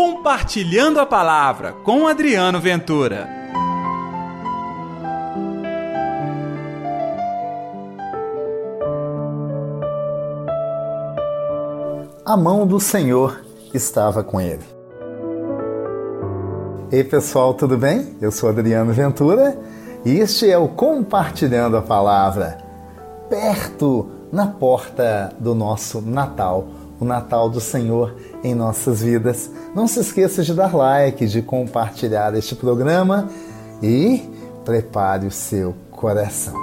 Compartilhando a Palavra com Adriano Ventura. A mão do Senhor estava com ele. Ei pessoal, tudo bem? Eu sou Adriano Ventura e este é o Compartilhando a Palavra, perto na porta do nosso Natal o Natal do Senhor em nossas vidas. Não se esqueça de dar like, de compartilhar este programa e prepare o seu coração.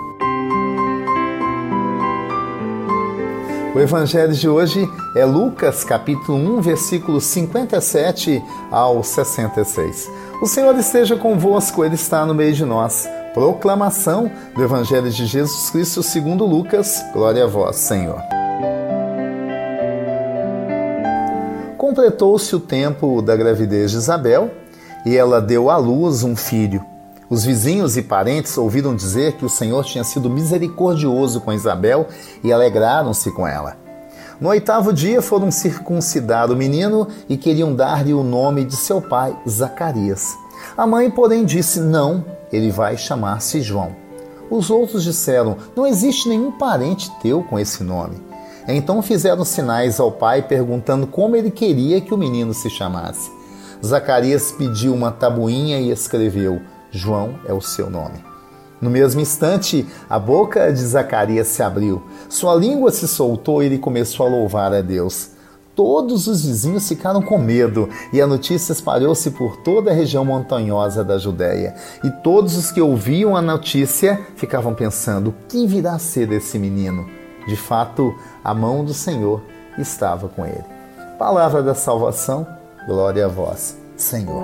O evangelho de hoje é Lucas, capítulo 1, versículos 57 ao 66. O Senhor esteja convosco, ele está no meio de nós. Proclamação do evangelho de Jesus Cristo segundo Lucas. Glória a vós, Senhor. Completou-se o tempo da gravidez de Isabel e ela deu à luz um filho. Os vizinhos e parentes ouviram dizer que o Senhor tinha sido misericordioso com Isabel e alegraram-se com ela. No oitavo dia foram circuncidar o menino e queriam dar-lhe o nome de seu pai, Zacarias. A mãe, porém, disse: Não, ele vai chamar-se João. Os outros disseram: Não existe nenhum parente teu com esse nome. Então fizeram sinais ao pai perguntando como ele queria que o menino se chamasse. Zacarias pediu uma tabuinha e escreveu: João é o seu nome. No mesmo instante, a boca de Zacarias se abriu, sua língua se soltou e ele começou a louvar a Deus. Todos os vizinhos ficaram com medo e a notícia espalhou-se por toda a região montanhosa da Judéia. E todos os que ouviam a notícia ficavam pensando: o que virá a ser desse menino? De fato, a mão do Senhor estava com ele. Palavra da salvação, glória a vós, Senhor.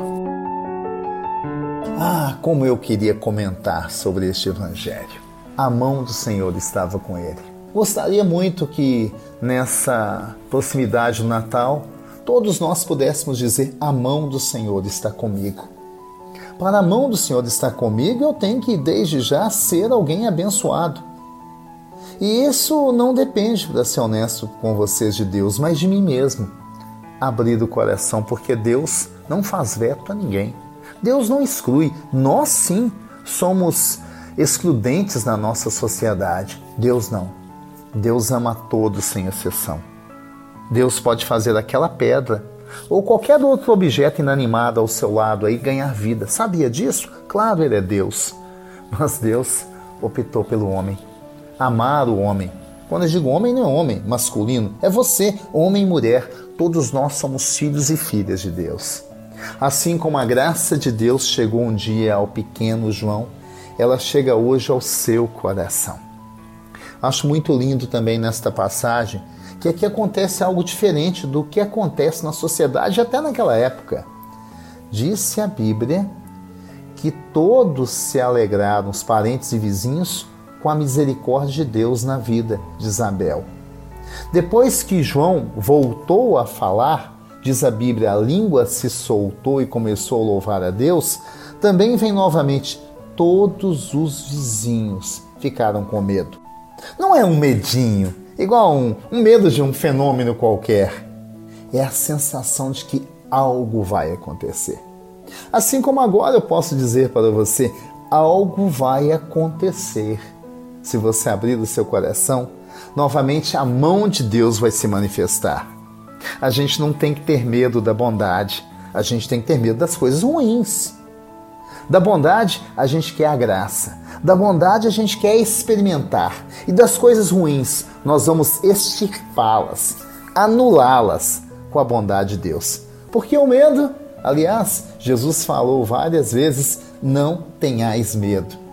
Ah, como eu queria comentar sobre este evangelho. A mão do Senhor estava com ele. Gostaria muito que nessa proximidade do Natal todos nós pudéssemos dizer: A mão do Senhor está comigo. Para a mão do Senhor estar comigo, eu tenho que desde já ser alguém abençoado. E isso não depende, para ser honesto com vocês, de Deus, mas de mim mesmo. Abrir o coração, porque Deus não faz veto a ninguém. Deus não exclui. Nós sim somos excludentes na nossa sociedade. Deus não. Deus ama todos sem exceção. Deus pode fazer aquela pedra ou qualquer outro objeto inanimado ao seu lado aí ganhar vida. Sabia disso? Claro, ele é Deus. Mas Deus optou pelo homem amar o homem. Quando eu digo homem, não é homem masculino, é você, homem e mulher. Todos nós somos filhos e filhas de Deus. Assim como a graça de Deus chegou um dia ao pequeno João, ela chega hoje ao seu coração. Acho muito lindo também nesta passagem que aqui acontece algo diferente do que acontece na sociedade até naquela época. Disse a Bíblia que todos se alegraram, os parentes e vizinhos, com a misericórdia de Deus na vida de Isabel. Depois que João voltou a falar, diz a Bíblia, a língua se soltou e começou a louvar a Deus, também vem novamente todos os vizinhos ficaram com medo. Não é um medinho, igual um, um medo de um fenômeno qualquer. É a sensação de que algo vai acontecer. Assim como agora eu posso dizer para você, algo vai acontecer se você abrir o seu coração, novamente a mão de Deus vai se manifestar. A gente não tem que ter medo da bondade, a gente tem que ter medo das coisas ruins. Da bondade, a gente quer a graça. Da bondade, a gente quer experimentar. E das coisas ruins, nós vamos extirpá-las, anulá-las com a bondade de Deus. Porque o medo, aliás, Jesus falou várias vezes: não tenhais medo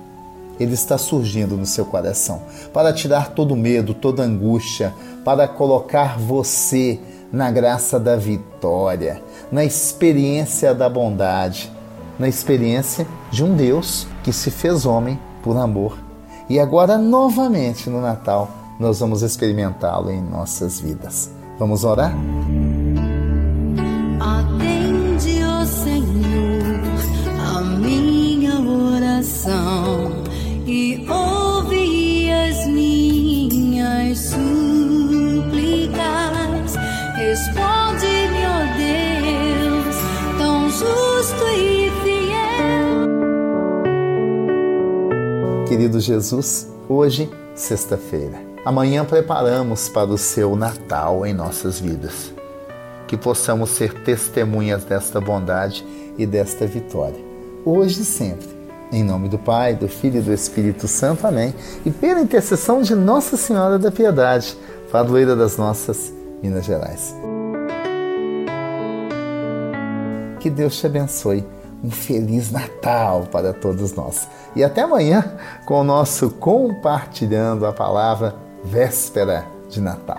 ele está surgindo no seu coração para tirar todo medo, toda angústia, para colocar você na graça da vitória, na experiência da bondade, na experiência de um Deus que se fez homem por amor. E agora, novamente no Natal, nós vamos experimentá-lo em nossas vidas. Vamos orar? Atende, Menino Jesus, hoje, sexta-feira. Amanhã preparamos para o seu Natal em nossas vidas. Que possamos ser testemunhas desta bondade e desta vitória, hoje e sempre. Em nome do Pai, do Filho e do Espírito Santo. Amém. E pela intercessão de Nossa Senhora da Piedade, padroeira das nossas Minas Gerais. Que Deus te abençoe. Um feliz Natal para todos nós. E até amanhã com o nosso Compartilhando a Palavra Véspera de Natal.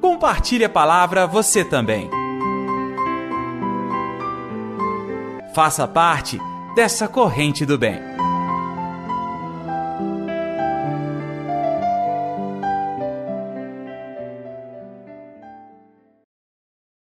Compartilhe a palavra você também. Faça parte dessa corrente do bem.